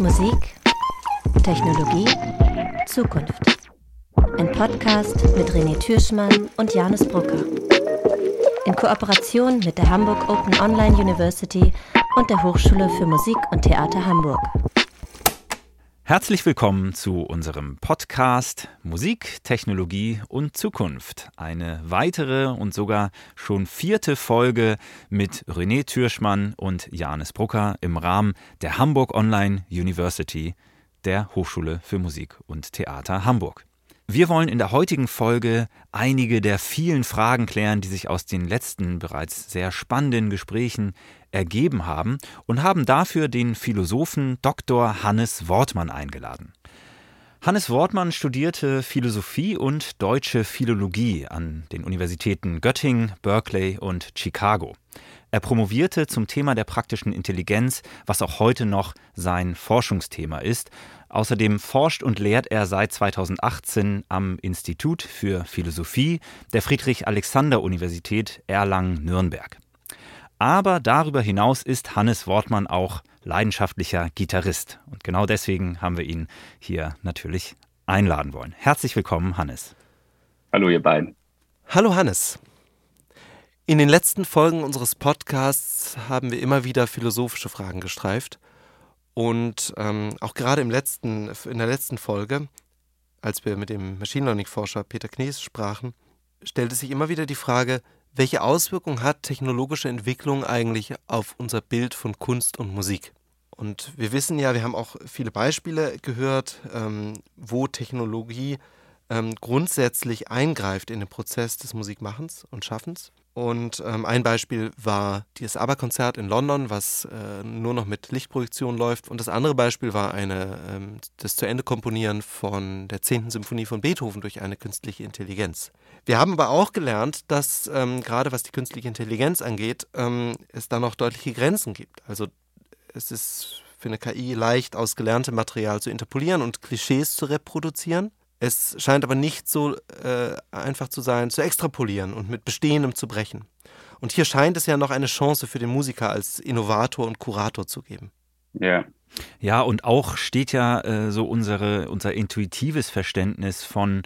Musik, Technologie, Zukunft. Ein Podcast mit René Türschmann und Janis Brucker. In Kooperation mit der Hamburg Open Online University und der Hochschule für Musik und Theater Hamburg. Herzlich willkommen zu unserem Podcast Musik, Technologie und Zukunft. Eine weitere und sogar schon vierte Folge mit René Türschmann und Janis Brucker im Rahmen der Hamburg Online University der Hochschule für Musik und Theater Hamburg. Wir wollen in der heutigen Folge einige der vielen Fragen klären, die sich aus den letzten bereits sehr spannenden Gesprächen ergeben haben und haben dafür den Philosophen Dr. Hannes Wortmann eingeladen. Hannes Wortmann studierte Philosophie und deutsche Philologie an den Universitäten Göttingen, Berkeley und Chicago. Er promovierte zum Thema der praktischen Intelligenz, was auch heute noch sein Forschungsthema ist. Außerdem forscht und lehrt er seit 2018 am Institut für Philosophie der Friedrich-Alexander-Universität Erlangen-Nürnberg. Aber darüber hinaus ist Hannes Wortmann auch leidenschaftlicher Gitarrist. Und genau deswegen haben wir ihn hier natürlich einladen wollen. Herzlich willkommen, Hannes. Hallo, ihr beiden. Hallo, Hannes. In den letzten Folgen unseres Podcasts haben wir immer wieder philosophische Fragen gestreift. Und ähm, auch gerade im letzten, in der letzten Folge, als wir mit dem Machine Learning-Forscher Peter Knies sprachen, stellte sich immer wieder die Frage, welche Auswirkungen hat technologische Entwicklung eigentlich auf unser Bild von Kunst und Musik? Und wir wissen ja, wir haben auch viele Beispiele gehört, ähm, wo Technologie ähm, grundsätzlich eingreift in den Prozess des Musikmachens und Schaffens. Und ähm, ein Beispiel war das ABBA-Konzert in London, was äh, nur noch mit Lichtprojektion läuft. Und das andere Beispiel war eine, ähm, das zu Ende Komponieren von der 10. Symphonie von Beethoven durch eine künstliche Intelligenz. Wir haben aber auch gelernt, dass ähm, gerade was die künstliche Intelligenz angeht, ähm, es da noch deutliche Grenzen gibt. Also es ist für eine KI leicht, aus gelerntem Material zu interpolieren und Klischees zu reproduzieren. Es scheint aber nicht so äh, einfach zu sein, zu extrapolieren und mit Bestehendem zu brechen. Und hier scheint es ja noch eine Chance für den Musiker als Innovator und Kurator zu geben. Ja. Ja, und auch steht ja äh, so unsere, unser intuitives Verständnis von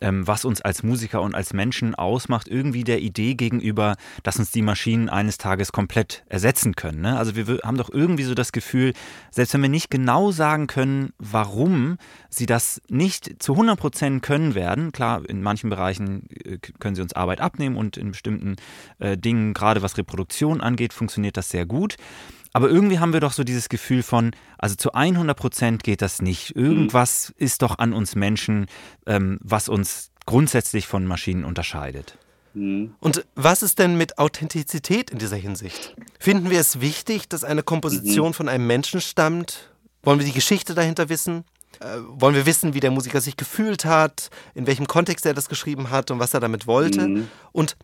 ähm, was uns als Musiker und als Menschen ausmacht, irgendwie der Idee gegenüber, dass uns die Maschinen eines Tages komplett ersetzen können. Ne? Also wir haben doch irgendwie so das Gefühl, selbst wenn wir nicht genau sagen können, warum sie das nicht zu 100 Prozent können werden, klar, in manchen Bereichen äh, können sie uns Arbeit abnehmen und in bestimmten äh, Dingen, gerade was Reproduktion angeht, funktioniert das sehr gut. Aber irgendwie haben wir doch so dieses Gefühl von, also zu 100 Prozent geht das nicht. Irgendwas mhm. ist doch an uns Menschen, ähm, was uns grundsätzlich von Maschinen unterscheidet. Mhm. Und was ist denn mit Authentizität in dieser Hinsicht? Finden wir es wichtig, dass eine Komposition mhm. von einem Menschen stammt? Wollen wir die Geschichte dahinter wissen? Äh, wollen wir wissen, wie der Musiker sich gefühlt hat, in welchem Kontext er das geschrieben hat und was er damit wollte? Mhm. Und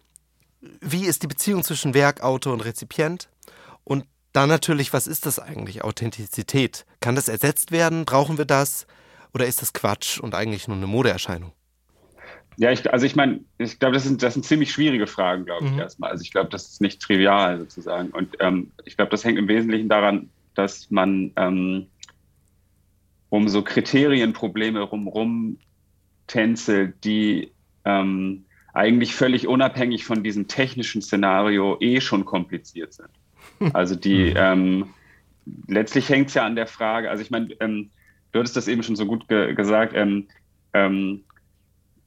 wie ist die Beziehung zwischen Werk, Autor und Rezipient? Dann natürlich, was ist das eigentlich, Authentizität? Kann das ersetzt werden? Brauchen wir das? Oder ist das Quatsch und eigentlich nur eine Modeerscheinung? Ja, ich, also ich meine, ich glaube, das sind, das sind ziemlich schwierige Fragen, glaube ich, mhm. erstmal. Also ich glaube, das ist nicht trivial sozusagen. Und ähm, ich glaube, das hängt im Wesentlichen daran, dass man ähm, um so Kriterienprobleme rumrum tänzelt, die ähm, eigentlich völlig unabhängig von diesem technischen Szenario eh schon kompliziert sind. Also die, mhm. ähm, letztlich hängt es ja an der Frage, also ich meine, ähm, du hattest das eben schon so gut ge gesagt, ähm, ähm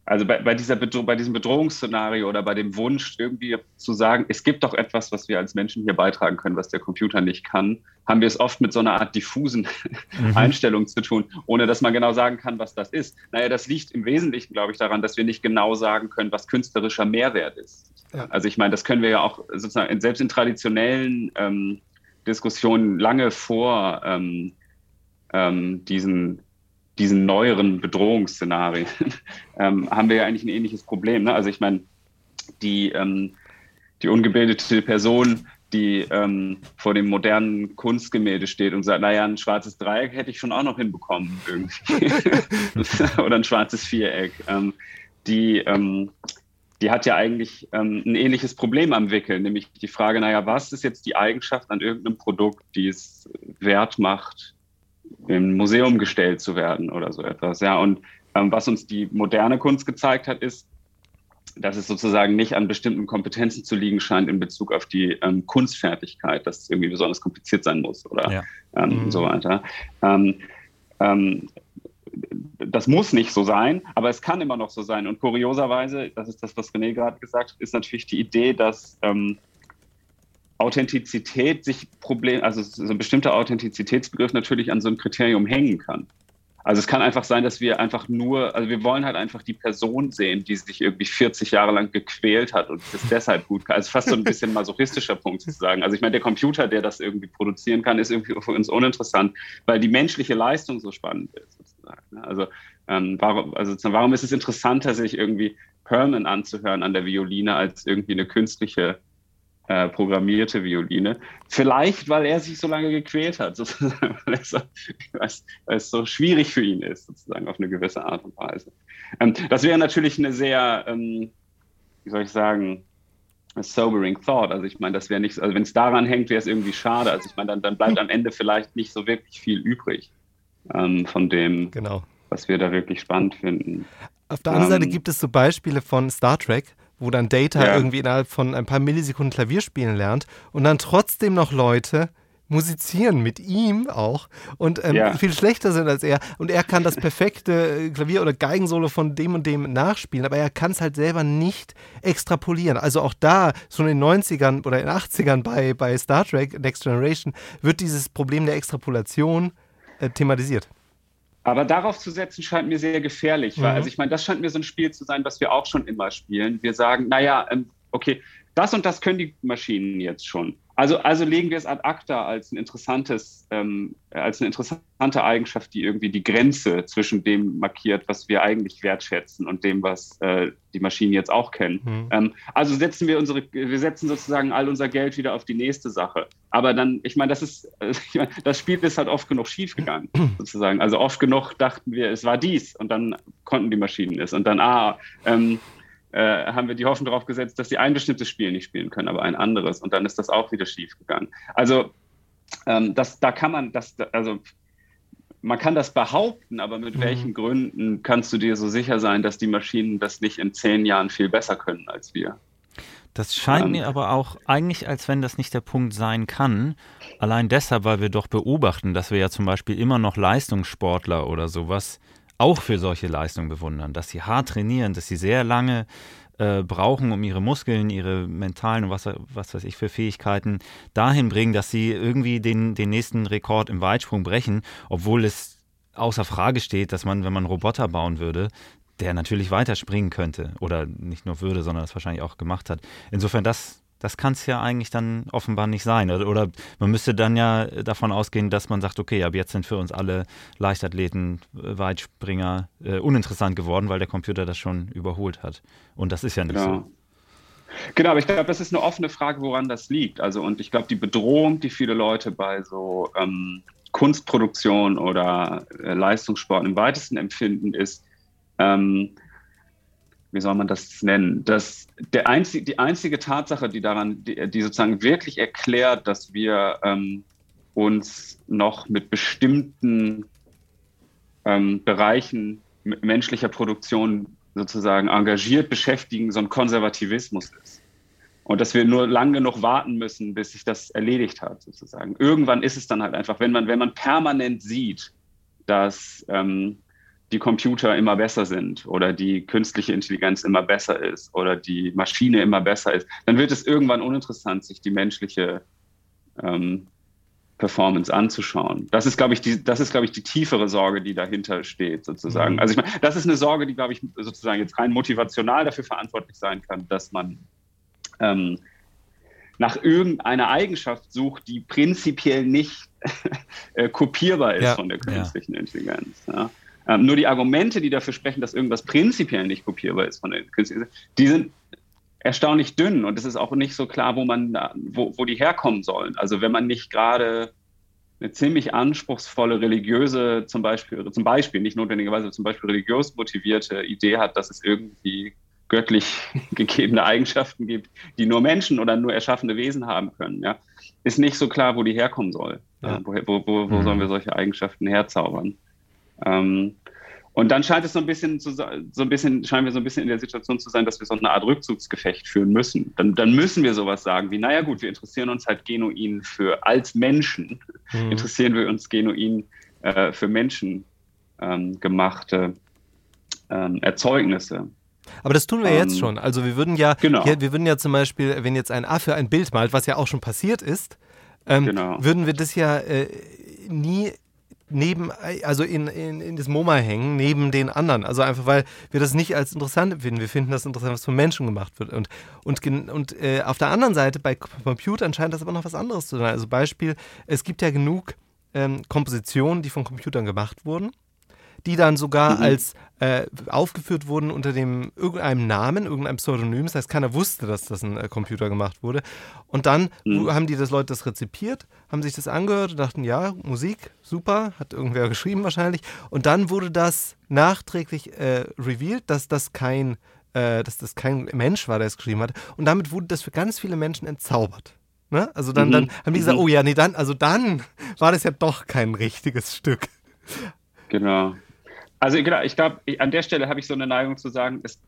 also bei, bei, dieser bei diesem Bedrohungsszenario oder bei dem Wunsch, irgendwie zu sagen, es gibt doch etwas, was wir als Menschen hier beitragen können, was der Computer nicht kann, haben wir es oft mit so einer Art diffusen mhm. Einstellung zu tun, ohne dass man genau sagen kann, was das ist. Naja, das liegt im Wesentlichen, glaube ich, daran, dass wir nicht genau sagen können, was künstlerischer Mehrwert ist. Ja. Also ich meine, das können wir ja auch sozusagen selbst in traditionellen ähm, Diskussionen lange vor ähm, ähm, diesen diesen neueren Bedrohungsszenarien ähm, haben wir ja eigentlich ein ähnliches Problem. Ne? Also ich meine, die, ähm, die ungebildete Person, die ähm, vor dem modernen Kunstgemälde steht und sagt, naja, ein schwarzes Dreieck hätte ich schon auch noch hinbekommen irgendwie. Oder ein schwarzes Viereck. Ähm, die, ähm, die hat ja eigentlich ähm, ein ähnliches Problem am Wickel, nämlich die Frage, naja, was ist jetzt die Eigenschaft an irgendeinem Produkt, die es wert macht, im Museum gestellt zu werden oder so etwas. Ja, und ähm, was uns die moderne Kunst gezeigt hat, ist, dass es sozusagen nicht an bestimmten Kompetenzen zu liegen scheint in Bezug auf die ähm, Kunstfertigkeit, dass es irgendwie besonders kompliziert sein muss oder ja. ähm, mhm. so weiter. Ähm, ähm, das muss nicht so sein, aber es kann immer noch so sein. Und kurioserweise, das ist das, was René gerade gesagt hat, ist natürlich die Idee, dass ähm, Authentizität sich Problem, also so ein bestimmter Authentizitätsbegriff natürlich an so einem Kriterium hängen kann. Also es kann einfach sein, dass wir einfach nur, also wir wollen halt einfach die Person sehen, die sich irgendwie 40 Jahre lang gequält hat und das deshalb gut kann. Also fast so ein bisschen masochistischer Punkt sozusagen. Also ich meine, der Computer, der das irgendwie produzieren kann, ist irgendwie für uns uninteressant, weil die menschliche Leistung so spannend ist sozusagen. Ne? Also, ähm, warum, also warum ist es interessanter, sich irgendwie Herman anzuhören an der Violine als irgendwie eine künstliche äh, programmierte Violine. Vielleicht, weil er sich so lange gequält hat, sozusagen, weil es, so, weil es so schwierig für ihn ist, sozusagen auf eine gewisse Art und Weise. Ähm, das wäre natürlich eine sehr, ähm, wie soll ich sagen, a sobering thought. Also ich meine, das wäre nicht, also wenn es daran hängt, wäre es irgendwie schade. Also ich meine, dann, dann bleibt am Ende vielleicht nicht so wirklich viel übrig ähm, von dem, genau. was wir da wirklich spannend finden. Auf der anderen Seite ähm, gibt es so Beispiele von Star Trek, wo dann Data ja. irgendwie innerhalb von ein paar Millisekunden Klavier spielen lernt und dann trotzdem noch Leute musizieren mit ihm auch und ähm, ja. viel schlechter sind als er. Und er kann das perfekte äh, Klavier- oder Geigensolo von dem und dem nachspielen, aber er kann es halt selber nicht extrapolieren. Also auch da, so in den 90ern oder in den 80ern bei, bei Star Trek Next Generation, wird dieses Problem der Extrapolation äh, thematisiert. Aber darauf zu setzen scheint mir sehr gefährlich, mhm. weil also ich meine, das scheint mir so ein Spiel zu sein, was wir auch schon immer spielen. Wir sagen, naja, ähm, okay, das und das können die Maschinen jetzt schon. Also, also legen wir es ad acta als ein interessantes, ähm, als eine interessante Eigenschaft, die irgendwie die Grenze zwischen dem markiert, was wir eigentlich wertschätzen und dem, was äh, die Maschinen jetzt auch kennen. Mhm. Ähm, also setzen wir unsere, wir setzen sozusagen all unser Geld wieder auf die nächste Sache. Aber dann, ich meine, das ist, äh, das Spiel ist halt oft genug schiefgegangen, sozusagen. Also oft genug dachten wir, es war dies und dann konnten die Maschinen es und dann, ah, ähm, äh, haben wir die Hoffnung darauf gesetzt, dass sie ein bestimmtes Spiel nicht spielen können, aber ein anderes. Und dann ist das auch wieder schief gegangen. Also ähm, das, da kann man das, also man kann das behaupten, aber mit mhm. welchen Gründen kannst du dir so sicher sein, dass die Maschinen das nicht in zehn Jahren viel besser können als wir? Das scheint ähm, mir aber auch eigentlich, als wenn das nicht der Punkt sein kann. Allein deshalb, weil wir doch beobachten, dass wir ja zum Beispiel immer noch Leistungssportler oder sowas auch für solche Leistungen bewundern, dass sie hart trainieren, dass sie sehr lange äh, brauchen, um ihre Muskeln, ihre mentalen und was, was weiß ich für Fähigkeiten dahin bringen, dass sie irgendwie den, den nächsten Rekord im Weitsprung brechen, obwohl es außer Frage steht, dass man, wenn man einen Roboter bauen würde, der natürlich weiter springen könnte oder nicht nur würde, sondern das wahrscheinlich auch gemacht hat. Insofern, das das kann es ja eigentlich dann offenbar nicht sein. Oder, man müsste dann ja davon ausgehen, dass man sagt, okay, ab jetzt sind für uns alle Leichtathleten, äh, Weitspringer äh, uninteressant geworden, weil der Computer das schon überholt hat. Und das ist ja nicht ja. so. Genau, aber ich glaube, das ist eine offene Frage, woran das liegt. Also, und ich glaube, die Bedrohung, die viele Leute bei so ähm, Kunstproduktion oder äh, Leistungssport im weitesten empfinden, ist, ähm, wie soll man das nennen? Das, der einzig, die einzige Tatsache, die daran, die, die sozusagen wirklich erklärt, dass wir ähm, uns noch mit bestimmten ähm, Bereichen menschlicher Produktion sozusagen engagiert beschäftigen, so ein Konservativismus ist. Und dass wir nur lang genug warten müssen, bis sich das erledigt hat, sozusagen. Irgendwann ist es dann halt einfach, wenn man, wenn man permanent sieht, dass ähm, die Computer immer besser sind oder die künstliche Intelligenz immer besser ist oder die Maschine immer besser ist, dann wird es irgendwann uninteressant, sich die menschliche ähm, Performance anzuschauen. Das ist, glaube ich, die, das ist, glaube ich, die tiefere Sorge, die dahinter steht, sozusagen. Mhm. Also ich meine, das ist eine Sorge, die, glaube ich, sozusagen jetzt rein motivational dafür verantwortlich sein kann, dass man ähm, nach irgendeiner Eigenschaft sucht, die prinzipiell nicht äh, kopierbar ist ja. von der künstlichen ja. Intelligenz. Ja. Ähm, nur die Argumente, die dafür sprechen, dass irgendwas prinzipiell nicht kopierbar ist von den Künstlern, die sind erstaunlich dünn und es ist auch nicht so klar, wo man, wo, wo die herkommen sollen. Also wenn man nicht gerade eine ziemlich anspruchsvolle religiöse, zum Beispiel, zum Beispiel, nicht notwendigerweise zum Beispiel religiös motivierte Idee hat, dass es irgendwie göttlich gegebene Eigenschaften gibt, die nur Menschen oder nur erschaffene Wesen haben können, ja, ist nicht so klar, wo die herkommen soll. Ja. Wo, wo, wo, wo mhm. sollen wir solche Eigenschaften herzaubern? Ähm, und dann scheint es so ein bisschen zu, so ein bisschen, scheinen wir so ein bisschen in der Situation zu sein, dass wir so eine Art Rückzugsgefecht führen müssen. Dann, dann müssen wir sowas sagen wie, naja gut, wir interessieren uns halt genuin für, als Menschen, mhm. interessieren wir uns genuin äh, für Menschen ähm, gemachte ähm, Erzeugnisse. Aber das tun wir ähm, jetzt schon. Also wir würden ja, genau. ja, wir würden ja zum Beispiel, wenn jetzt ein Affe ein Bild malt, was ja auch schon passiert ist, ähm, genau. würden wir das ja äh, nie neben, also in, in, in das MoMA hängen, neben den anderen. Also einfach, weil wir das nicht als interessant empfinden. Wir finden das interessant, was von Menschen gemacht wird. Und, und, und äh, auf der anderen Seite, bei Computern scheint das aber noch was anderes zu sein. Also Beispiel, es gibt ja genug ähm, Kompositionen, die von Computern gemacht wurden die dann sogar mhm. als äh, aufgeführt wurden unter dem irgendeinem Namen, irgendeinem Pseudonym. Das heißt, keiner wusste, dass das ein äh, Computer gemacht wurde. Und dann mhm. haben die das Leute das rezipiert, haben sich das angehört und dachten, ja, Musik, super, hat irgendwer geschrieben wahrscheinlich. Und dann wurde das nachträglich äh, revealed, dass das kein äh, dass das kein Mensch war, der es geschrieben hat. Und damit wurde das für ganz viele Menschen entzaubert. Ne? Also dann, mhm. dann haben die gesagt, mhm. oh ja, nee, dann, also dann war das ja doch kein richtiges Stück. Genau. Also genau, ich glaube, an der Stelle habe ich so eine Neigung zu sagen, es,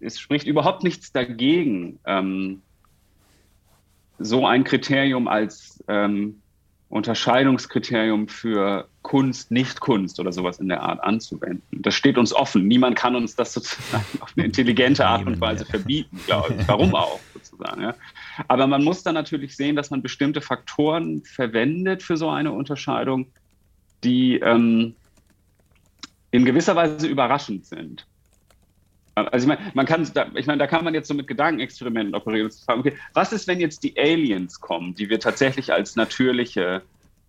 es spricht überhaupt nichts dagegen, ähm, so ein Kriterium als ähm, Unterscheidungskriterium für Kunst, Nicht-Kunst oder sowas in der Art anzuwenden. Das steht uns offen. Niemand kann uns das sozusagen auf eine intelligente Art und Weise verbieten, glaube ich. Warum auch, sozusagen. Ja. Aber man muss dann natürlich sehen, dass man bestimmte Faktoren verwendet für so eine Unterscheidung, die ähm, in gewisser Weise überraschend sind. Also ich meine, man kann, ich meine, da kann man jetzt so mit Gedankenexperimenten operieren okay, was ist, wenn jetzt die Aliens kommen, die wir tatsächlich als natürliche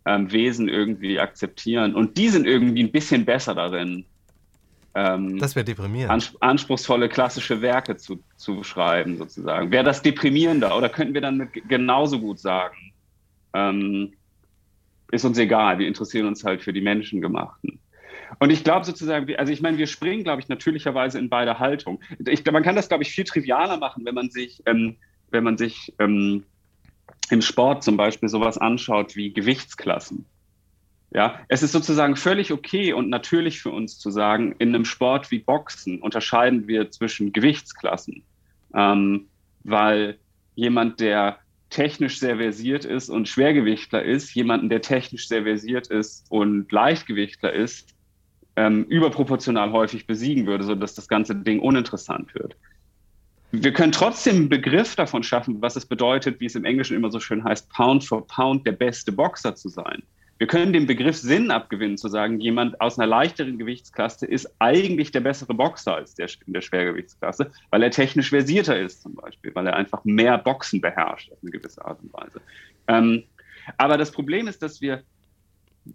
ähm, Wesen irgendwie akzeptieren und die sind irgendwie ein bisschen besser darin, ähm, das wäre deprimierend. anspruchsvolle klassische Werke zu, zu schreiben, sozusagen. Wäre das deprimierender oder könnten wir dann genauso gut sagen, ähm, ist uns egal, wir interessieren uns halt für die Menschengemachten. Und ich glaube sozusagen, also ich meine, wir springen, glaube ich, natürlicherweise in beide Haltungen. Ich, man kann das, glaube ich, viel trivialer machen, wenn man sich, ähm, wenn man sich ähm, im Sport zum Beispiel sowas anschaut wie Gewichtsklassen. Ja, es ist sozusagen völlig okay und natürlich für uns zu sagen, in einem Sport wie Boxen unterscheiden wir zwischen Gewichtsklassen, ähm, weil jemand, der technisch sehr versiert ist und Schwergewichtler ist, jemanden, der technisch sehr versiert ist und Leichtgewichtler ist, ähm, überproportional häufig besiegen würde, sodass das ganze Ding uninteressant wird. Wir können trotzdem einen Begriff davon schaffen, was es bedeutet, wie es im Englischen immer so schön heißt, Pound for Pound der beste Boxer zu sein. Wir können dem Begriff Sinn abgewinnen, zu sagen, jemand aus einer leichteren Gewichtsklasse ist eigentlich der bessere Boxer als der in der Schwergewichtsklasse, weil er technisch versierter ist zum Beispiel, weil er einfach mehr Boxen beherrscht auf eine gewisse Art und Weise. Ähm, aber das Problem ist, dass wir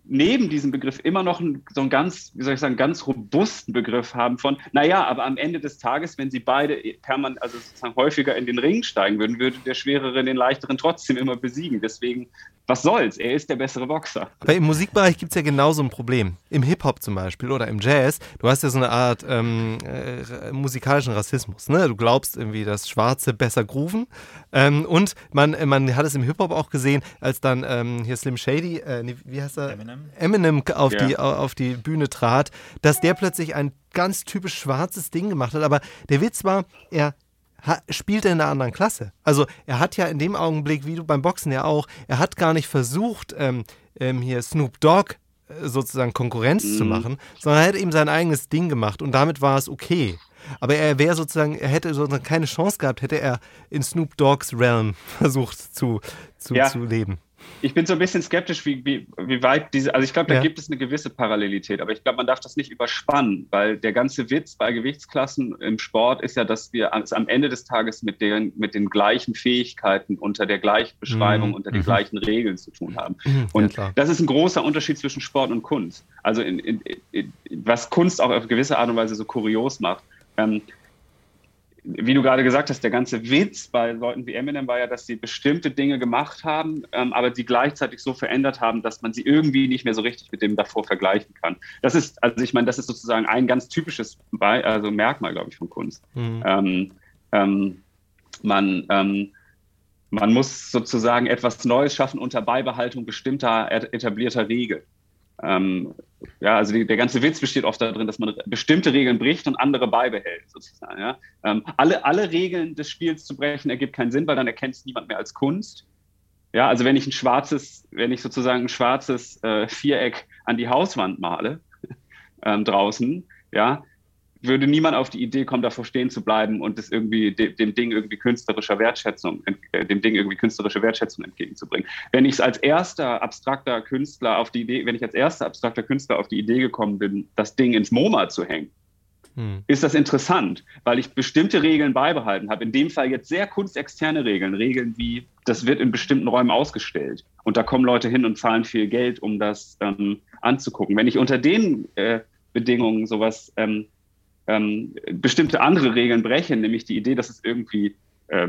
neben diesem Begriff immer noch so einen ganz, wie soll ich sagen, ganz robusten Begriff haben von, naja, aber am Ende des Tages, wenn sie beide permanent, also sozusagen häufiger in den Ring steigen würden, würde der Schwerere den Leichteren trotzdem immer besiegen. Deswegen, was soll's? Er ist der bessere Boxer. Aber im Musikbereich gibt es ja genauso ein Problem. Im Hip-Hop zum Beispiel oder im Jazz, du hast ja so eine Art ähm, äh, musikalischen Rassismus. Ne? Du glaubst irgendwie, dass Schwarze besser grooven. Ähm, und man, man hat es im Hip-Hop auch gesehen, als dann ähm, hier Slim Shady, äh, wie heißt er? Eminem, Eminem auf, ja. die, auf die Bühne trat, dass der plötzlich ein ganz typisch schwarzes Ding gemacht hat. Aber der Witz war, er spielt er in einer anderen Klasse. Also er hat ja in dem Augenblick, wie du beim Boxen ja auch, er hat gar nicht versucht, ähm, ähm, hier Snoop Dogg äh, sozusagen Konkurrenz mhm. zu machen, sondern er hat eben sein eigenes Ding gemacht und damit war es okay. Aber er wäre sozusagen, er hätte sozusagen keine Chance gehabt, hätte er in Snoop Dogg's Realm versucht zu, zu, ja. zu leben ich bin so ein bisschen skeptisch, wie, wie, wie weit diese, also ich glaube, da ja. gibt es eine gewisse Parallelität, aber ich glaube, man darf das nicht überspannen, weil der ganze Witz bei Gewichtsklassen im Sport ist ja, dass wir am Ende des Tages mit den, mit den gleichen Fähigkeiten unter der gleichen Beschreibung, mhm. unter den mhm. gleichen Regeln zu tun haben. Mhm. Und ja, das ist ein großer Unterschied zwischen Sport und Kunst. Also in, in, in, was Kunst auch auf gewisse Art und Weise so kurios macht. Ähm, wie du gerade gesagt hast, der ganze Witz bei Leuten wie Eminem war ja, dass sie bestimmte Dinge gemacht haben, ähm, aber sie gleichzeitig so verändert haben, dass man sie irgendwie nicht mehr so richtig mit dem davor vergleichen kann. Das ist, also ich meine, das ist sozusagen ein ganz typisches Be also Merkmal, glaube ich, von Kunst. Mhm. Ähm, ähm, man, ähm, man muss sozusagen etwas Neues schaffen unter Beibehaltung bestimmter etablierter Regeln. Ähm, ja, also die, der ganze Witz besteht oft darin, dass man bestimmte Regeln bricht und andere beibehält, sozusagen. Ja? Ähm, alle, alle Regeln des Spiels zu brechen ergibt keinen Sinn, weil dann erkennt es niemand mehr als Kunst. Ja, also wenn ich ein schwarzes, wenn ich sozusagen ein schwarzes äh, Viereck an die Hauswand male ähm, draußen, ja, würde niemand auf die Idee kommen, davor stehen zu bleiben und das irgendwie dem, dem Ding irgendwie künstlerischer Wertschätzung, äh, dem Ding irgendwie künstlerische Wertschätzung entgegenzubringen. Wenn ich als erster abstrakter Künstler auf die Idee, wenn ich als erster abstrakter Künstler auf die Idee gekommen bin, das Ding ins MoMA zu hängen, hm. ist das interessant, weil ich bestimmte Regeln beibehalten habe. In dem Fall jetzt sehr kunstexterne Regeln, Regeln wie, das wird in bestimmten Räumen ausgestellt und da kommen Leute hin und zahlen viel Geld, um das ähm, anzugucken. Wenn ich unter den äh, Bedingungen sowas ähm, ähm, bestimmte andere Regeln brechen, nämlich die Idee, dass es irgendwie äh,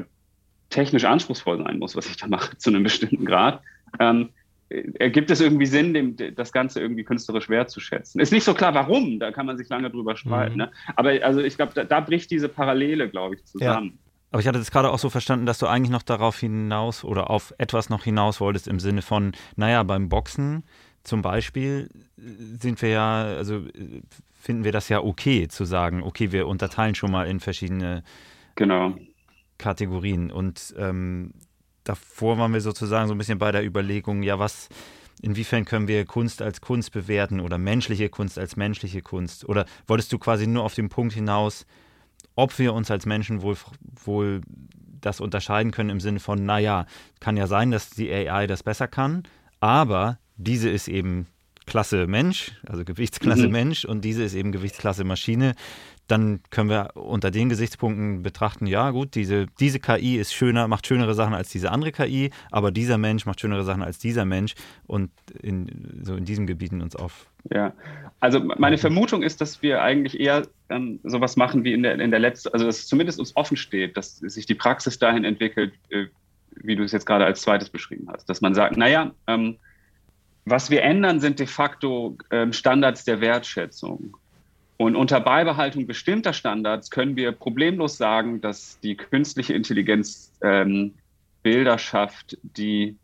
technisch anspruchsvoll sein muss, was ich da mache, zu einem bestimmten Grad, ähm, ergibt es irgendwie Sinn, dem, das Ganze irgendwie künstlerisch wertzuschätzen. Ist nicht so klar, warum, da kann man sich lange drüber streiten. Mhm. Ne? Aber also ich glaube, da, da, bricht diese Parallele, glaube ich, zusammen. Ja. Aber ich hatte das gerade auch so verstanden, dass du eigentlich noch darauf hinaus oder auf etwas noch hinaus wolltest im Sinne von, naja, beim Boxen zum Beispiel sind wir ja, also finden wir das ja okay zu sagen, okay, wir unterteilen schon mal in verschiedene genau. Kategorien. Und ähm, davor waren wir sozusagen so ein bisschen bei der Überlegung, ja, was, inwiefern können wir Kunst als Kunst bewerten oder menschliche Kunst als menschliche Kunst? Oder wolltest du quasi nur auf den Punkt hinaus, ob wir uns als Menschen wohl, wohl das unterscheiden können im Sinne von, naja, kann ja sein, dass die AI das besser kann, aber diese ist eben Klasse Mensch, also Gewichtsklasse mhm. Mensch und diese ist eben Gewichtsklasse Maschine, dann können wir unter den Gesichtspunkten betrachten, ja gut, diese, diese KI ist schöner, macht schönere Sachen als diese andere KI, aber dieser Mensch macht schönere Sachen als dieser Mensch und in, so in diesen Gebieten uns auf. Ja, also meine Vermutung ist, dass wir eigentlich eher ähm, sowas machen wie in der, in der letzten, also dass es zumindest uns offen steht, dass sich die Praxis dahin entwickelt, äh, wie du es jetzt gerade als zweites beschrieben hast, dass man sagt, naja, ähm, was wir ändern, sind de facto ähm, Standards der Wertschätzung. Und unter Beibehaltung bestimmter Standards können wir problemlos sagen, dass die künstliche Intelligenz ähm, Bilder schafft, die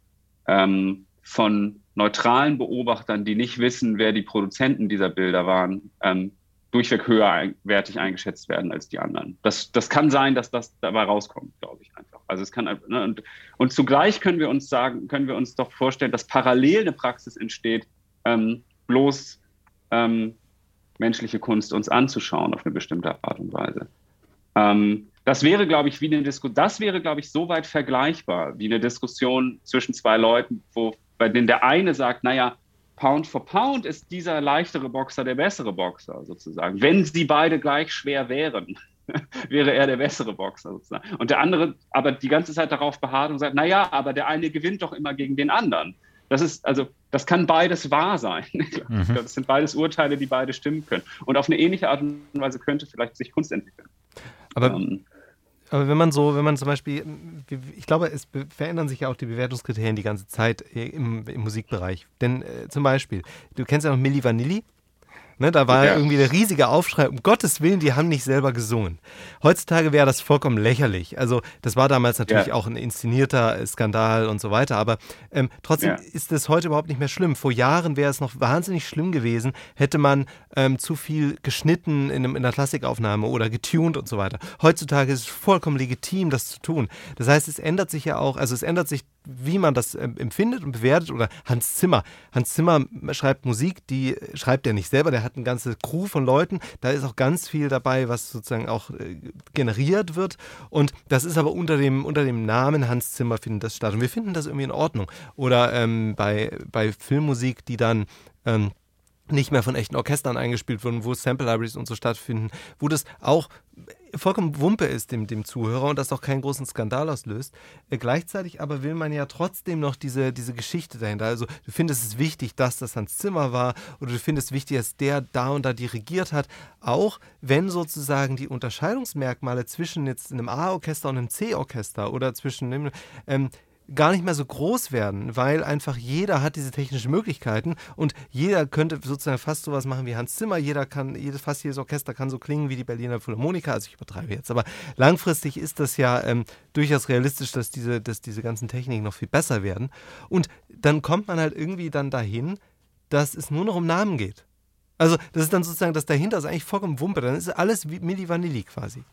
ähm, von neutralen Beobachtern, die nicht wissen, wer die Produzenten dieser Bilder waren, ähm, durchweg höherwertig eingeschätzt werden als die anderen. Das, das kann sein, dass das dabei rauskommt, glaube ich einfach. Also es kann ne, und, und zugleich können wir uns sagen, können wir uns doch vorstellen, dass parallel eine Praxis entsteht, ähm, bloß ähm, menschliche Kunst uns anzuschauen auf eine bestimmte Art und Weise. Ähm, das wäre, glaube ich, wie eine Diskussion, das wäre, glaube ich, so weit vergleichbar wie eine Diskussion zwischen zwei Leuten, wo bei denen der eine sagt, naja, Pound for Pound ist dieser leichtere Boxer der bessere Boxer sozusagen. Wenn sie beide gleich schwer wären, wäre er der bessere Boxer sozusagen. Und der andere aber die ganze Zeit darauf beharrt und sagt, naja, aber der eine gewinnt doch immer gegen den anderen. Das ist, also, das kann beides wahr sein. Mhm. Das sind beides Urteile, die beide stimmen können. Und auf eine ähnliche Art und Weise könnte vielleicht sich Kunst entwickeln. Aber ähm, aber wenn man so, wenn man zum Beispiel, ich glaube, es verändern sich ja auch die Bewertungskriterien die ganze Zeit im, im Musikbereich. Denn äh, zum Beispiel, du kennst ja noch Milli Vanilli. Ne, da war ja. irgendwie der riesige Aufschrei, um Gottes Willen, die haben nicht selber gesungen. Heutzutage wäre das vollkommen lächerlich. Also das war damals natürlich ja. auch ein inszenierter Skandal und so weiter, aber ähm, trotzdem ja. ist es heute überhaupt nicht mehr schlimm. Vor Jahren wäre es noch wahnsinnig schlimm gewesen, hätte man ähm, zu viel geschnitten in, in einer Klassikaufnahme oder getuned und so weiter. Heutzutage ist es vollkommen legitim, das zu tun. Das heißt, es ändert sich ja auch, also es ändert sich wie man das ähm, empfindet und bewertet. Oder Hans Zimmer. Hans Zimmer schreibt Musik, die schreibt er nicht selber, der hat eine ganze Crew von Leuten. Da ist auch ganz viel dabei, was sozusagen auch äh, generiert wird. Und das ist aber unter dem, unter dem Namen Hans Zimmer findet das statt. Und wir finden das irgendwie in Ordnung. Oder ähm, bei, bei Filmmusik, die dann ähm, nicht mehr von echten Orchestern eingespielt wurden, wo Sample Libraries und so stattfinden, wo das auch vollkommen Wumpe ist dem, dem Zuhörer und das auch keinen großen Skandal auslöst. Äh, gleichzeitig aber will man ja trotzdem noch diese, diese Geschichte dahinter. Also du findest es wichtig, dass das Hans Zimmer war oder du findest es wichtig, dass der da und da dirigiert hat, auch wenn sozusagen die Unterscheidungsmerkmale zwischen jetzt einem A-Orchester und einem C-Orchester oder zwischen ähm, gar nicht mehr so groß werden, weil einfach jeder hat diese technischen Möglichkeiten und jeder könnte sozusagen fast sowas machen wie Hans Zimmer. Jeder kann, fast jedes Orchester kann so klingen wie die Berliner Philharmoniker. Also ich übertreibe jetzt, aber langfristig ist das ja ähm, durchaus realistisch, dass diese, dass diese ganzen Techniken noch viel besser werden. Und dann kommt man halt irgendwie dann dahin, dass es nur noch um Namen geht. Also das ist dann sozusagen, das dahinter ist eigentlich vollkommen Wumpe. Dann ist alles wie Milli Vanilli quasi.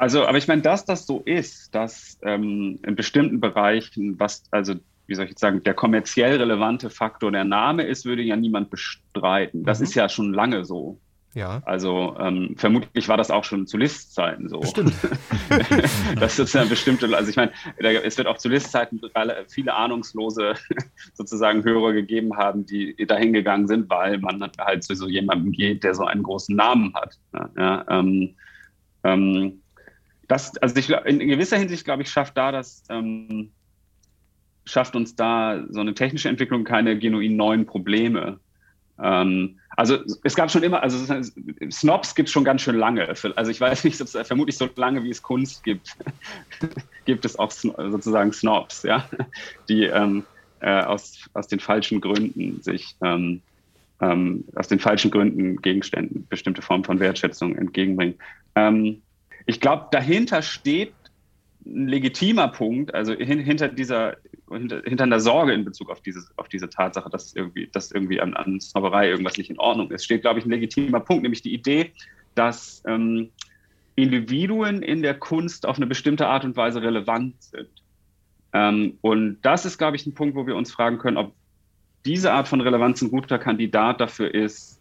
Also, aber ich meine, dass das so ist, dass ähm, in bestimmten Bereichen, was, also, wie soll ich jetzt sagen, der kommerziell relevante Faktor der Name ist, würde ja niemand bestreiten. Das mhm. ist ja schon lange so. Ja. Also ähm, vermutlich war das auch schon zu Listzeiten so. Stimmt. das ist ja bestimmte, also ich meine, es wird auch zu Listzeiten viele ahnungslose sozusagen Hörer gegeben haben, die dahin gegangen sind, weil man halt zu so jemandem geht, der so einen großen Namen hat. Ja, ähm, ähm, das, also ich, in gewisser Hinsicht, glaube ich, schafft da das, ähm, schafft uns da so eine technische Entwicklung keine genuin neuen Probleme. Ähm, also es gab schon immer, also Snobs gibt es schon ganz schön lange. Also ich weiß nicht, vermutlich so lange wie es Kunst gibt, gibt es auch sozusagen Snobs, ja, die ähm, äh, aus, aus den falschen Gründen sich ähm, ähm, aus den falschen Gründen Gegenständen bestimmte Formen von Wertschätzung entgegenbringen. Ähm, ich glaube, dahinter steht ein legitimer Punkt, also hin, hinter dieser, hinter, hinter einer Sorge in Bezug auf, dieses, auf diese Tatsache, dass irgendwie, dass irgendwie an, an Snobberei irgendwas nicht in Ordnung ist, steht, glaube ich, ein legitimer Punkt, nämlich die Idee, dass ähm, Individuen in der Kunst auf eine bestimmte Art und Weise relevant sind. Ähm, und das ist, glaube ich, ein Punkt, wo wir uns fragen können, ob diese Art von Relevanz ein guter Kandidat dafür ist,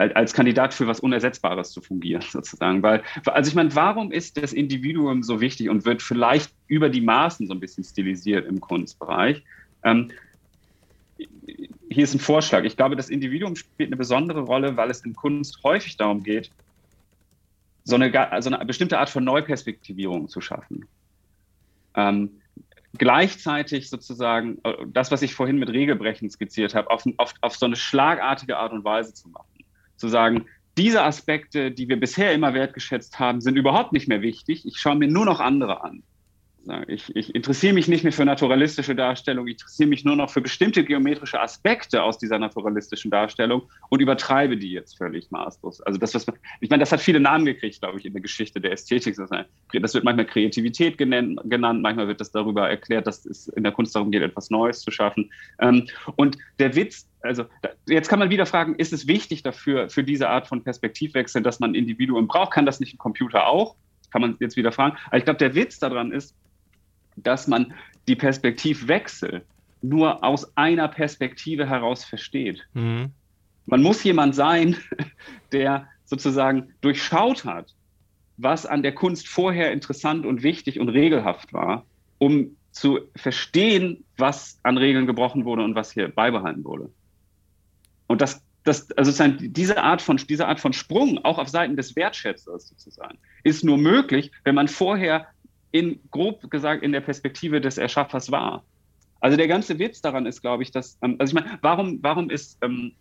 als Kandidat für was Unersetzbares zu fungieren, sozusagen. Weil, also ich meine, warum ist das Individuum so wichtig und wird vielleicht über die Maßen so ein bisschen stilisiert im Kunstbereich? Ähm, hier ist ein Vorschlag. Ich glaube, das Individuum spielt eine besondere Rolle, weil es in Kunst häufig darum geht, so eine, also eine bestimmte Art von Neuperspektivierung zu schaffen. Ähm, gleichzeitig sozusagen äh, das, was ich vorhin mit Regelbrechen skizziert habe, auf, auf, auf so eine schlagartige Art und Weise zu machen zu sagen, diese Aspekte, die wir bisher immer wertgeschätzt haben, sind überhaupt nicht mehr wichtig. Ich schaue mir nur noch andere an. Ich, ich, interessiere mich nicht mehr für naturalistische Darstellung, ich interessiere mich nur noch für bestimmte geometrische Aspekte aus dieser naturalistischen Darstellung und übertreibe die jetzt völlig maßlos. Also das, was man, ich meine, das hat viele Namen gekriegt, glaube ich, in der Geschichte der Ästhetik. Das wird manchmal Kreativität genannt, manchmal wird das darüber erklärt, dass es in der Kunst darum geht, etwas Neues zu schaffen. Ähm, und der Witz also jetzt kann man wieder fragen, ist es wichtig dafür, für diese Art von Perspektivwechsel, dass man Individuen braucht? Kann das nicht ein Computer auch? Kann man jetzt wieder fragen. Aber ich glaube, der Witz daran ist, dass man die Perspektivwechsel nur aus einer Perspektive heraus versteht. Mhm. Man muss jemand sein, der sozusagen durchschaut hat, was an der Kunst vorher interessant und wichtig und regelhaft war, um zu verstehen, was an Regeln gebrochen wurde und was hier beibehalten wurde. Und das, das, also diese Art von, diese Art von Sprung, auch auf Seiten des Wertschätzers sozusagen, ist nur möglich, wenn man vorher in, grob gesagt, in der Perspektive des Erschaffers war. Also der ganze Witz daran ist, glaube ich, dass, ähm, also ich meine, warum, warum ist, ähm,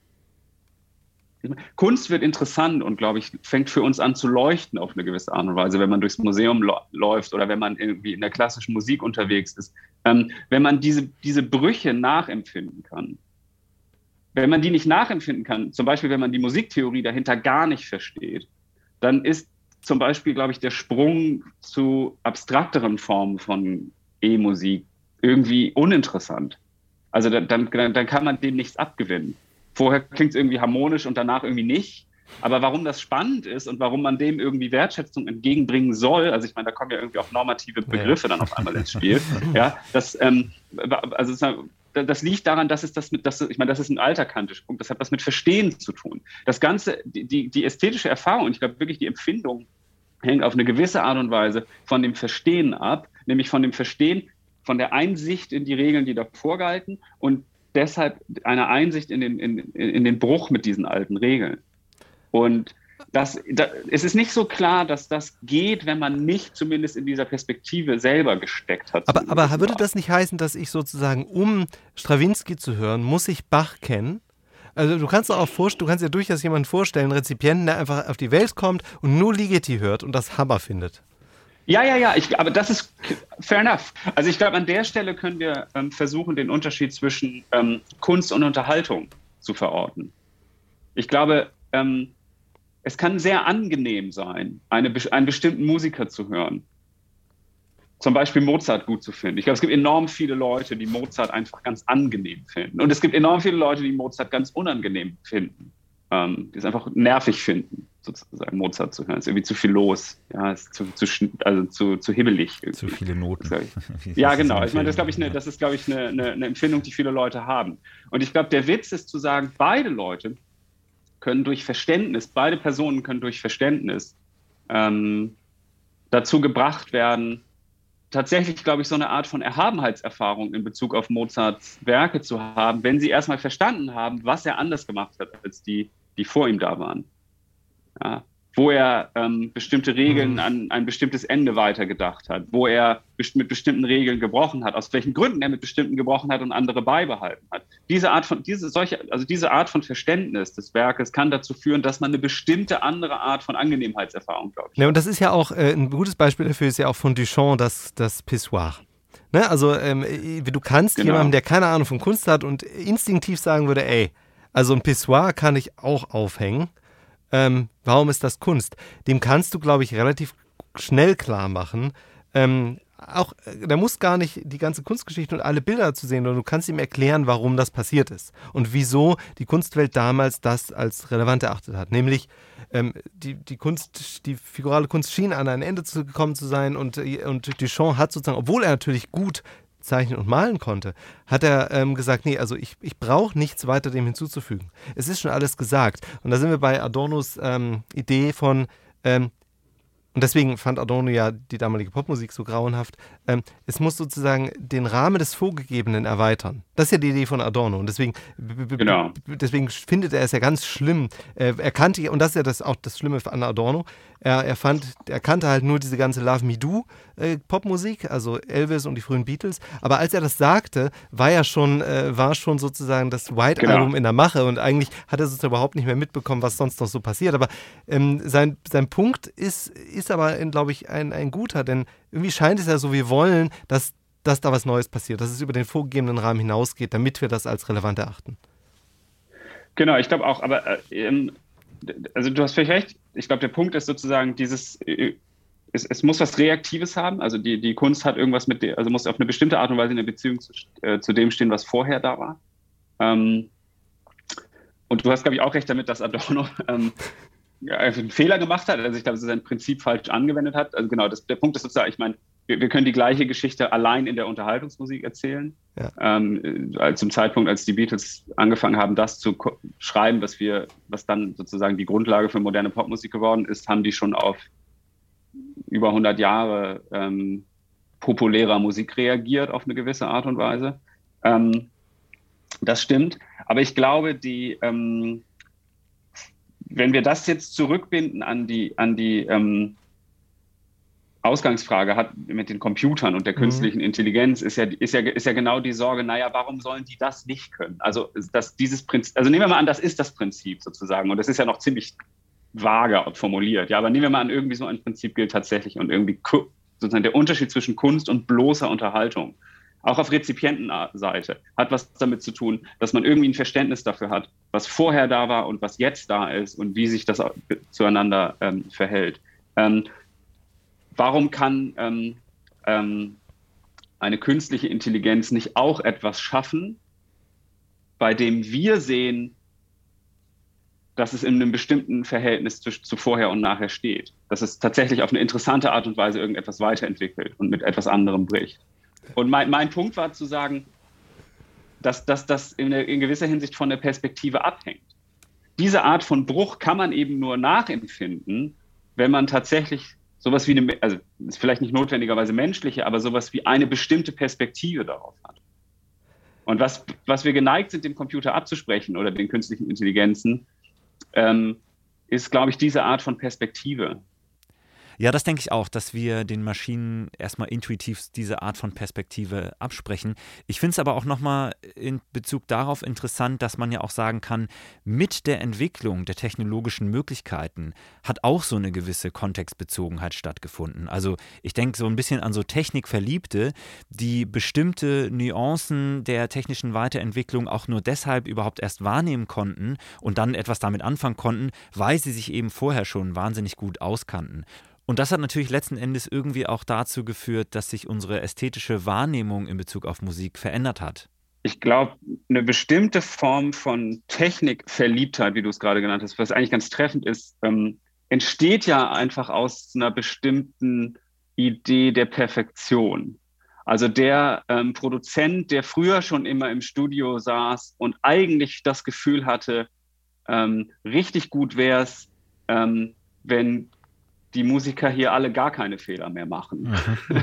Kunst wird interessant und, glaube ich, fängt für uns an zu leuchten auf eine gewisse Art und Weise, wenn man durchs Museum läuft oder wenn man irgendwie in der klassischen Musik unterwegs ist. Ähm, wenn man diese, diese Brüche nachempfinden kann. Wenn man die nicht nachempfinden kann, zum Beispiel wenn man die Musiktheorie dahinter gar nicht versteht, dann ist zum Beispiel, glaube ich, der Sprung zu abstrakteren Formen von E-Musik irgendwie uninteressant. Also dann, dann, dann kann man dem nichts abgewinnen. Vorher klingt es irgendwie harmonisch und danach irgendwie nicht. Aber warum das spannend ist und warum man dem irgendwie Wertschätzung entgegenbringen soll, also ich meine, da kommen ja irgendwie auch normative Begriffe ja. dann auf einmal ins Spiel. ja, das, ähm, also das liegt daran, dass es das mit, das, ich meine, das ist ein alter Punkt, das hat was mit Verstehen zu tun. Das Ganze, die, die ästhetische Erfahrung, ich glaube wirklich die Empfindung, hängt auf eine gewisse Art und Weise von dem Verstehen ab, nämlich von dem Verstehen, von der Einsicht in die Regeln, die davor galten und deshalb eine Einsicht in den, in, in den Bruch mit diesen alten Regeln. Und das, das, es ist nicht so klar, dass das geht, wenn man nicht zumindest in dieser Perspektive selber gesteckt hat. Aber, aber würde das nicht heißen, dass ich sozusagen, um Strawinski zu hören, muss ich Bach kennen? Also du kannst auch vorstellen, du kannst dir durchaus jemanden vorstellen, einen Rezipienten, der einfach auf die Welt kommt und nur Ligeti hört und das Hammer findet. Ja, ja, ja, ich, aber das ist fair enough. Also ich glaube, an der Stelle können wir ähm, versuchen, den Unterschied zwischen ähm, Kunst und Unterhaltung zu verorten. Ich glaube, ähm, es kann sehr angenehm sein, eine, einen bestimmten Musiker zu hören. Zum Beispiel Mozart gut zu finden. Ich glaube, es gibt enorm viele Leute, die Mozart einfach ganz angenehm finden. Und es gibt enorm viele Leute, die Mozart ganz unangenehm finden. Ähm, die es einfach nervig finden, sozusagen Mozart zu hören. Es ist irgendwie zu viel los. Ja, es ist zu, zu, also zu, zu hibbelig. Irgendwie. Zu viele Noten. ja, genau. Ich meine, das, ich, ne, das ist, glaube ich, eine, eine, eine Empfindung, die viele Leute haben. Und ich glaube, der Witz ist zu sagen, beide Leute können durch Verständnis, beide Personen können durch Verständnis ähm, dazu gebracht werden, tatsächlich, glaube ich, so eine Art von Erhabenheitserfahrung in Bezug auf Mozarts Werke zu haben, wenn sie erstmal verstanden haben, was er anders gemacht hat als die, die vor ihm da waren. Ja wo er ähm, bestimmte Regeln mhm. an ein bestimmtes Ende weitergedacht hat, wo er mit bestimmten Regeln gebrochen hat, aus welchen Gründen er mit bestimmten gebrochen hat und andere beibehalten hat. Diese Art von, diese, solche, also diese Art von Verständnis des Werkes kann dazu führen, dass man eine bestimmte andere Art von Angenehmheitserfahrung, glaube ich. Ja, und das ist ja auch äh, ein gutes Beispiel dafür, ist ja auch von Duchamp das, das Pissoir. Ne? Also ähm, du kannst genau. jemandem, der keine Ahnung von Kunst hat und instinktiv sagen würde, ey, also ein Pissoir kann ich auch aufhängen ähm, warum ist das Kunst? Dem kannst du, glaube ich, relativ schnell klar machen. Ähm, auch, äh, der muss gar nicht die ganze Kunstgeschichte und alle Bilder zu sehen, sondern du kannst ihm erklären, warum das passiert ist und wieso die Kunstwelt damals das als relevant erachtet hat. Nämlich ähm, die, die Kunst, die figurale Kunst schien an ein Ende zu gekommen zu sein und, äh, und Duchamp hat sozusagen, obwohl er natürlich gut zeichnen und malen konnte, hat er ähm, gesagt, nee, also ich, ich brauche nichts weiter dem hinzuzufügen. Es ist schon alles gesagt. Und da sind wir bei Adornos ähm, Idee von, ähm, und deswegen fand Adorno ja die damalige Popmusik so grauenhaft. Ähm, es muss sozusagen den Rahmen des Vorgegebenen erweitern. Das ist ja die Idee von Adorno. Und deswegen, genau. deswegen findet er es ja ganz schlimm. Äh, er kannte, und das ist ja das, auch das Schlimme an Adorno, er, er, fand, er kannte halt nur diese ganze Love Me Do äh, Popmusik, also Elvis und die frühen Beatles. Aber als er das sagte, war ja schon, äh, war schon sozusagen das White genau. Album in der Mache und eigentlich hat er sozusagen überhaupt nicht mehr mitbekommen, was sonst noch so passiert. Aber ähm, sein, sein Punkt ist, ist aber, glaube ich, ein, ein guter, denn irgendwie scheint es ja so, wir wollen, dass, dass da was Neues passiert, dass es über den vorgegebenen Rahmen hinausgeht, damit wir das als relevant erachten. Genau, ich glaube auch, aber äh, ähm, also du hast völlig recht. Ich glaube, der Punkt ist sozusagen dieses, äh, es, es, muss was Reaktives haben. Also die, die Kunst hat irgendwas mit, der, also muss auf eine bestimmte Art und Weise in der Beziehung zu, äh, zu dem stehen, was vorher da war. Ähm, und du hast, glaube ich, auch recht damit, dass Adorno ähm, einen Fehler gemacht hat. Also ich glaube, dass er sein Prinzip falsch angewendet hat. Also genau, das, der Punkt ist sozusagen, ich meine, wir, wir, können die gleiche Geschichte allein in der Unterhaltungsmusik erzählen. Ja. Ähm, äh, zum Zeitpunkt, als die Beatles angefangen haben, das zu schreiben, was wir, was dann sozusagen die Grundlage für moderne Popmusik geworden ist, haben die schon auf über 100 Jahre ähm, populärer Musik reagiert auf eine gewisse Art und Weise. Ähm, das stimmt. Aber ich glaube, die, ähm, wenn wir das jetzt zurückbinden an die, an die ähm, Ausgangsfrage hat mit den Computern und der mhm. künstlichen mhm. Intelligenz, ist ja, ist, ja, ist ja genau die Sorge, naja, warum sollen die das nicht können? Also, dass dieses Prinzip, also nehmen wir mal an, das ist das Prinzip sozusagen und das ist ja noch ziemlich vage formuliert, ja, aber nehmen wir mal an, irgendwie so ein Prinzip gilt tatsächlich und irgendwie sozusagen der Unterschied zwischen Kunst und bloßer Unterhaltung, auch auf Rezipientenseite, hat was damit zu tun, dass man irgendwie ein Verständnis dafür hat, was vorher da war und was jetzt da ist und wie sich das zueinander ähm, verhält. Ähm, warum kann ähm, ähm, eine künstliche Intelligenz nicht auch etwas schaffen, bei dem wir sehen, dass es in einem bestimmten Verhältnis zu, zu, vorher und nachher steht. Dass es tatsächlich auf eine interessante Art und Weise irgendetwas weiterentwickelt und mit etwas anderem bricht. Und mein, mein Punkt war zu sagen, dass das in, in gewisser Hinsicht von der Perspektive abhängt. Diese Art von Bruch kann man eben nur nachempfinden, wenn man tatsächlich sowas wie eine, also ist vielleicht nicht notwendigerweise menschliche, aber sowas wie eine bestimmte Perspektive darauf hat. Und was, was wir geneigt sind, dem Computer abzusprechen oder den künstlichen Intelligenzen, ähm, ist, glaube ich, diese Art von Perspektive. Ja, das denke ich auch, dass wir den Maschinen erstmal intuitiv diese Art von Perspektive absprechen. Ich finde es aber auch nochmal in Bezug darauf interessant, dass man ja auch sagen kann, mit der Entwicklung der technologischen Möglichkeiten hat auch so eine gewisse Kontextbezogenheit stattgefunden. Also ich denke so ein bisschen an so Technikverliebte, die bestimmte Nuancen der technischen Weiterentwicklung auch nur deshalb überhaupt erst wahrnehmen konnten und dann etwas damit anfangen konnten, weil sie sich eben vorher schon wahnsinnig gut auskannten. Und das hat natürlich letzten Endes irgendwie auch dazu geführt, dass sich unsere ästhetische Wahrnehmung in Bezug auf Musik verändert hat. Ich glaube, eine bestimmte Form von Technikverliebtheit, wie du es gerade genannt hast, was eigentlich ganz treffend ist, ähm, entsteht ja einfach aus einer bestimmten Idee der Perfektion. Also der ähm, Produzent, der früher schon immer im Studio saß und eigentlich das Gefühl hatte, ähm, richtig gut wäre es, ähm, wenn die Musiker hier alle gar keine Fehler mehr machen.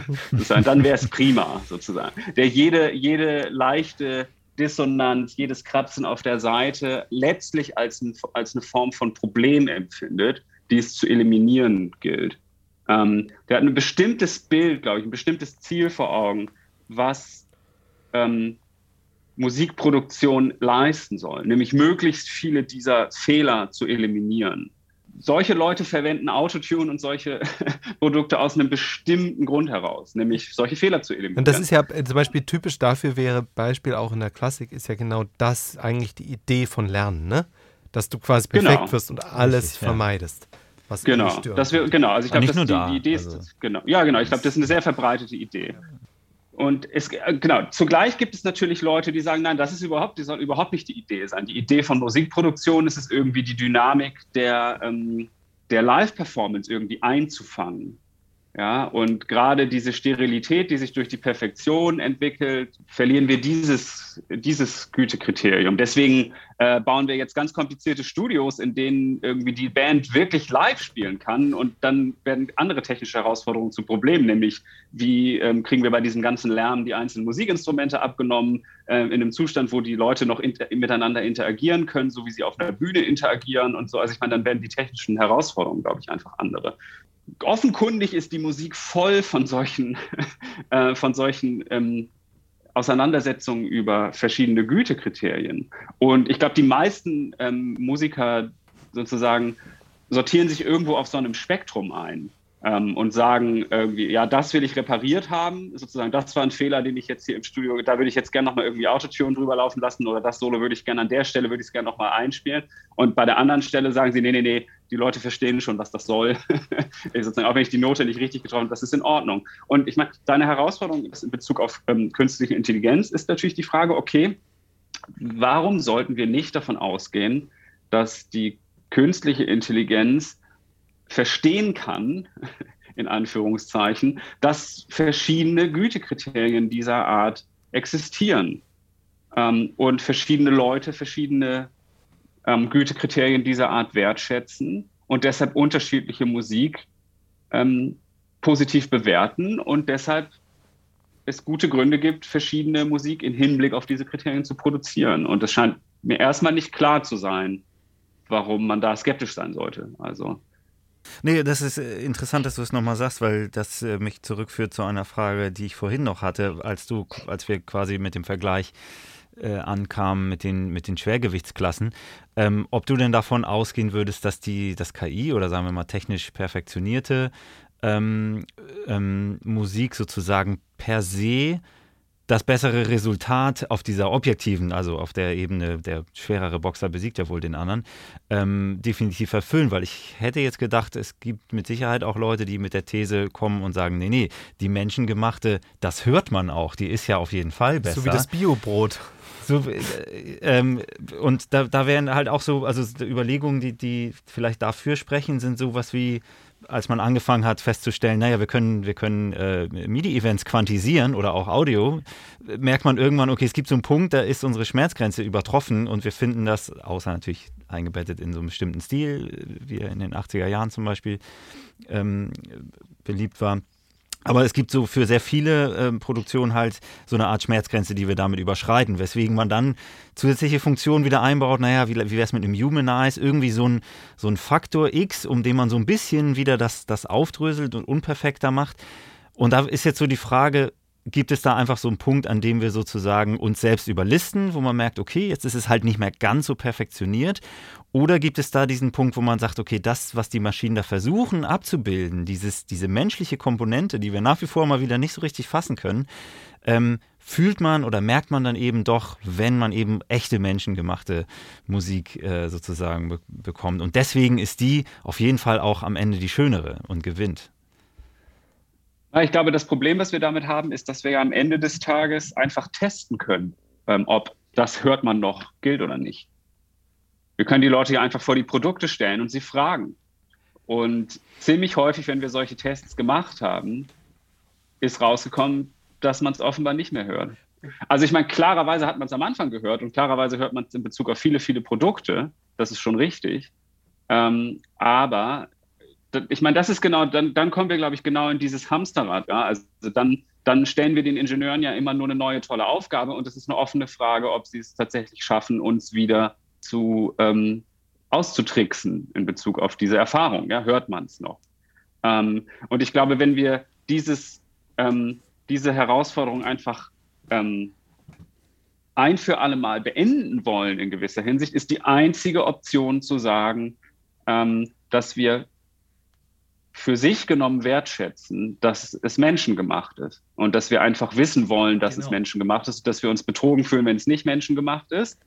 Dann wäre es prima, sozusagen. Der jede, jede leichte Dissonanz, jedes Kratzen auf der Seite letztlich als, ein, als eine Form von Problem empfindet, die es zu eliminieren gilt. Ähm, der hat ein bestimmtes Bild, glaube ich, ein bestimmtes Ziel vor Augen, was ähm, Musikproduktion leisten soll, nämlich möglichst viele dieser Fehler zu eliminieren. Solche Leute verwenden Autotune und solche Produkte aus einem bestimmten Grund heraus, nämlich solche Fehler zu eliminieren. Und das ist ja zum Beispiel typisch dafür wäre Beispiel auch in der Klassik ist ja genau das eigentlich die Idee von Lernen, ne? Dass du quasi perfekt genau. wirst und alles Richtig, vermeidest. Ja. Was genau, das wir, genau. Also ich glaube, die, da. die Idee ist, also. genau, ja genau. Ich glaube, das ist eine sehr verbreitete Idee. Und es, äh, genau, zugleich gibt es natürlich Leute, die sagen, nein, das ist überhaupt, das soll überhaupt nicht die Idee sein. Die Idee von Musikproduktion ist es irgendwie die Dynamik der, ähm, der Live-Performance irgendwie einzufangen. Ja, und gerade diese Sterilität, die sich durch die Perfektion entwickelt, verlieren wir dieses, dieses Gütekriterium. Deswegen äh, bauen wir jetzt ganz komplizierte Studios, in denen irgendwie die Band wirklich live spielen kann. Und dann werden andere technische Herausforderungen zu Problemen, nämlich wie ähm, kriegen wir bei diesem ganzen Lärm die einzelnen Musikinstrumente abgenommen, äh, in einem Zustand, wo die Leute noch inter miteinander interagieren können, so wie sie auf einer Bühne interagieren und so. Also ich meine, dann werden die technischen Herausforderungen, glaube ich, einfach andere offenkundig ist die Musik voll von solchen, äh, von solchen ähm, Auseinandersetzungen über verschiedene Gütekriterien. Und ich glaube, die meisten ähm, Musiker sozusagen sortieren sich irgendwo auf so einem Spektrum ein ähm, und sagen irgendwie, ja, das will ich repariert haben, sozusagen, das war ein Fehler, den ich jetzt hier im Studio, da würde ich jetzt gerne nochmal irgendwie Autotune drüber laufen lassen oder das Solo würde ich gerne an der Stelle, würde ich es gerne nochmal einspielen. Und bei der anderen Stelle sagen sie, nee, nee, nee, die Leute verstehen schon, was das soll. sozusagen, auch wenn ich die Note nicht richtig getroffen habe, das ist in Ordnung. Und ich meine, deine Herausforderung in Bezug auf ähm, künstliche Intelligenz ist natürlich die Frage, okay, warum sollten wir nicht davon ausgehen, dass die künstliche Intelligenz verstehen kann, in Anführungszeichen, dass verschiedene Gütekriterien dieser Art existieren ähm, und verschiedene Leute verschiedene ähm, Gütekriterien dieser Art wertschätzen und deshalb unterschiedliche Musik ähm, positiv bewerten und deshalb es gute Gründe gibt, verschiedene Musik in Hinblick auf diese Kriterien zu produzieren. Und es scheint mir erstmal nicht klar zu sein, warum man da skeptisch sein sollte. Also. Nee, das ist äh, interessant, dass du es nochmal sagst, weil das äh, mich zurückführt zu einer Frage, die ich vorhin noch hatte, als du, als wir quasi mit dem Vergleich äh, ankamen mit den, mit den Schwergewichtsklassen, ähm, ob du denn davon ausgehen würdest, dass die, das KI oder sagen wir mal technisch perfektionierte ähm, ähm, Musik sozusagen per se das bessere Resultat auf dieser objektiven, also auf der Ebene, der schwerere Boxer besiegt ja wohl den anderen, ähm, definitiv erfüllen, weil ich hätte jetzt gedacht, es gibt mit Sicherheit auch Leute, die mit der These kommen und sagen, nee, nee, die menschengemachte, das hört man auch, die ist ja auf jeden Fall besser. So wie das Biobrot. So, äh, ähm, und da, da wären halt auch so, also Überlegungen, die, die vielleicht dafür sprechen, sind sowas wie, als man angefangen hat festzustellen, naja, wir können, wir können äh, MIDI-Events quantisieren oder auch Audio, merkt man irgendwann, okay, es gibt so einen Punkt, da ist unsere Schmerzgrenze übertroffen und wir finden das, außer natürlich eingebettet in so einem bestimmten Stil, wie er in den 80er Jahren zum Beispiel ähm, beliebt war, Aber es gibt so für sehr viele äh, Produktionen halt so eine Art Schmerzgrenze, die wir damit überschreiten, weswegen man dann zusätzliche Funktionen wieder einbaut. Naja, wie, wie wäre es mit einem Humanize? Irgendwie so ein, so ein Faktor X, um den man so ein bisschen wieder das, das aufdröselt und unperfekter macht. Und da ist jetzt so die Frage, gibt es da einfach so einen Punkt, an dem wir sozusagen uns selbst überlisten, wo man merkt, okay, jetzt ist es halt nicht mehr ganz so perfektioniert? Oder gibt es da diesen Punkt, wo man sagt, okay, das, was die Maschinen da versuchen abzubilden, dieses, diese menschliche Komponente, die wir nach wie vor mal wieder nicht so richtig fassen können, ähm, fühlt man oder merkt man dann eben doch, wenn man eben echte menschengemachte Musik äh, sozusagen be bekommt. Und deswegen ist die auf jeden Fall auch am Ende die schönere und gewinnt. Ich glaube, das Problem, was wir damit haben, ist, dass wir ja am Ende des Tages einfach testen können, ähm, ob das hört man noch gilt oder nicht. Wir können die Leute ja einfach vor die Produkte stellen und sie fragen. Und ziemlich häufig, wenn wir solche Tests gemacht haben, ist rausgekommen, dass man es offenbar nicht mehr hört. Also ich meine, klarerweise hat man es am Anfang gehört und klarerweise hört man es in Bezug auf viele, viele Produkte. Das ist schon richtig. Ähm, aber ich meine, das ist genau, dann, dann kommen wir, glaube ich, genau in dieses Hamsterrad. Ja? Also dann, dann stellen wir den Ingenieuren ja immer nur eine neue tolle Aufgabe und es ist eine offene Frage, ob sie es tatsächlich schaffen, uns wieder zu ähm, auszutricksen in Bezug auf diese Erfahrung. Ja? Hört man es noch? Ähm, und ich glaube, wenn wir dieses, ähm, diese Herausforderung einfach ähm, ein für alle Mal beenden wollen in gewisser Hinsicht, ist die einzige Option zu sagen, ähm, dass wir für sich genommen wertschätzen, dass es menschengemacht ist und dass wir einfach wissen wollen, dass genau. es menschengemacht ist, dass wir uns betrogen fühlen, wenn es nicht menschengemacht ist.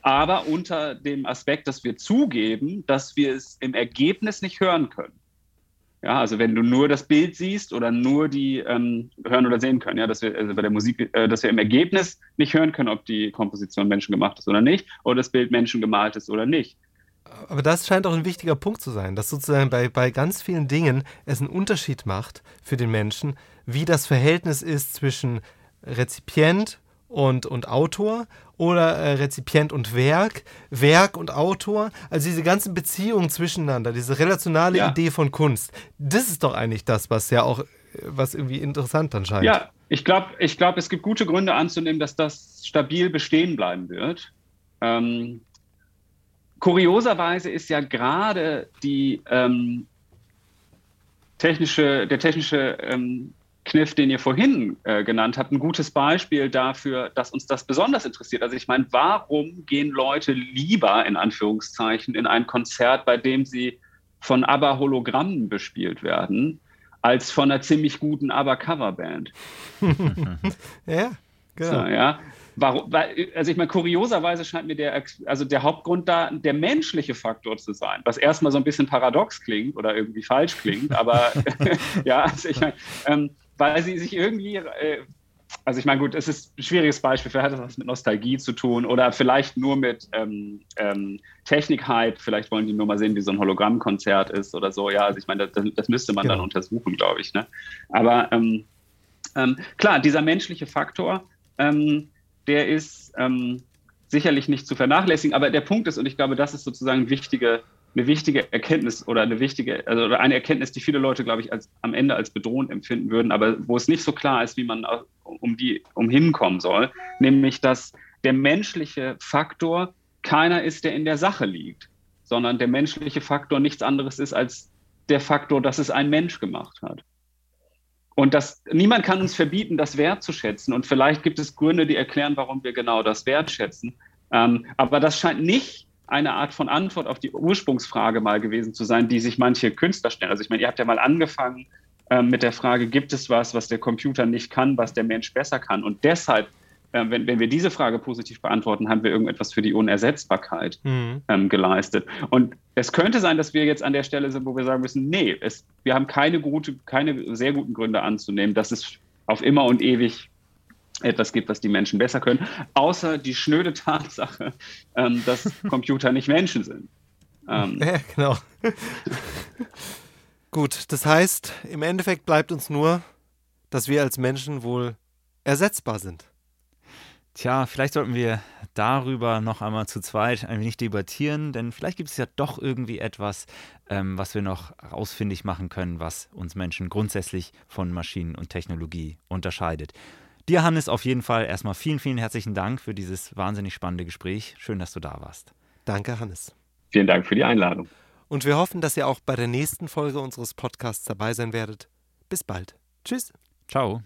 Aber unter dem Aspekt, dass wir zugeben, dass wir es im Ergebnis nicht hören können. Ja, also wenn du nur das Bild siehst oder nur die ähm, hören oder sehen können, ja, dass wir also bei der Musik, äh, dass wir im Ergebnis nicht hören können, ob die Komposition menschengemacht ist oder nicht, oder das Bild menschengemalt ist oder nicht aber das scheint auch ein wichtiger Punkt zu sein, dass sozusagen bei, bei ganz vielen Dingen es einen Unterschied macht für den Menschen, wie das Verhältnis ist zwischen Rezipient und, und Autor oder äh, Rezipient und Werk, Werk und Autor. Also diese ganzen Beziehungen zwischeneinander, diese relationale ja. Idee von Kunst, das ist doch eigentlich das, was ja auch, was irgendwie interessant dann scheint. Ja, ich glaube, ich glaub, es gibt gute Gründe anzunehmen, dass das stabil bestehen bleiben wird. Ähm, kurioserweise ist ja gerade die ähm, technische, der technische ähm, Kniff, den ihr vorhin äh, genannt habt, ein gutes Beispiel dafür, dass uns das besonders interessiert. Also ich meine, warum gehen Leute lieber in Anführungszeichen in ein Konzert, bei dem sie von ABBA Hologrammen bespielt werden, als von einer ziemlich guten ABBA Coverband? ja, genau. So, ja. Warum, weil, also ich meine, kurioserweise scheint mir der, also der Hauptgrund da der menschliche Faktor zu sein, was erstmal so ein bisschen paradox klingt oder irgendwie falsch klingt, aber ja, also ich meine, ähm, weil sie sich irgendwie, äh, also ich meine, gut, es ist ein schwieriges Beispiel, vielleicht hat das was mit Nostalgie zu tun oder vielleicht nur mit ähm, ähm, Technik-Hype, vielleicht wollen die nur mal sehen, wie so ein Hologrammkonzert ist oder so, ja, also ich meine, das, das müsste man genau. dann untersuchen, glaube ich, ne? aber ähm, ähm, klar, dieser menschliche Faktor, ähm, der ist ähm, sicherlich nicht zu vernachlässigen. Aber der Punkt ist, und ich glaube, das ist sozusagen wichtige, eine wichtige Erkenntnis oder eine wichtige, also eine Erkenntnis, die viele Leute, glaube ich, als, am Ende als bedrohend empfinden würden, aber wo es nicht so klar ist, wie man um die umhinkommen soll, nämlich dass der menschliche Faktor keiner ist, der in der Sache liegt, sondern der menschliche Faktor nichts anderes ist als der Faktor, dass es ein Mensch gemacht hat. Und das, niemand kann uns verbieten, das wertzuschätzen. Und vielleicht gibt es Gründe, die erklären, warum wir genau das wertschätzen. Ähm, aber das scheint nicht eine Art von Antwort auf die Ursprungsfrage mal gewesen zu sein, die sich manche Künstler stellen. Also ich meine, ihr habt ja mal angefangen ähm, mit der Frage, gibt es was, was der Computer nicht kann, was der Mensch besser kann? Und deshalb äh, wenn, wenn wir diese Frage positiv beantworten, haben wir irgendetwas für die Unersetzbarkeit mhm. ähm, geleistet. Und es könnte sein, dass wir jetzt an der Stelle sind, wo wir sagen müssen, nee, es, wir haben keine, gute, keine sehr guten Gründe anzunehmen, dass es auf immer und ewig etwas gibt, was die Menschen besser können, außer die schnöde Tatsache, ähm, dass Computer nicht Menschen sind. Ähm, ja, genau. Gut, das heißt, im Endeffekt bleibt uns nur, dass wir als Menschen wohl ersetzbar sind. Tja, vielleicht sollten wir darüber noch einmal zu zweit ein wenig debattieren, denn vielleicht gibt es ja doch irgendwie etwas, ähm, was wir noch ausfindig machen können, was uns Menschen grundsätzlich von Maschinen und Technologie unterscheidet. Dir, Hannes, auf jeden Fall erstmal vielen, vielen herzlichen Dank für dieses wahnsinnig spannende Gespräch. Schön, dass du da warst. Danke, Hannes. Vielen Dank für die Einladung. Und wir hoffen, dass ihr auch bei der nächsten Folge unseres Podcasts dabei sein werdet. Bis bald. Tschüss. Ciao.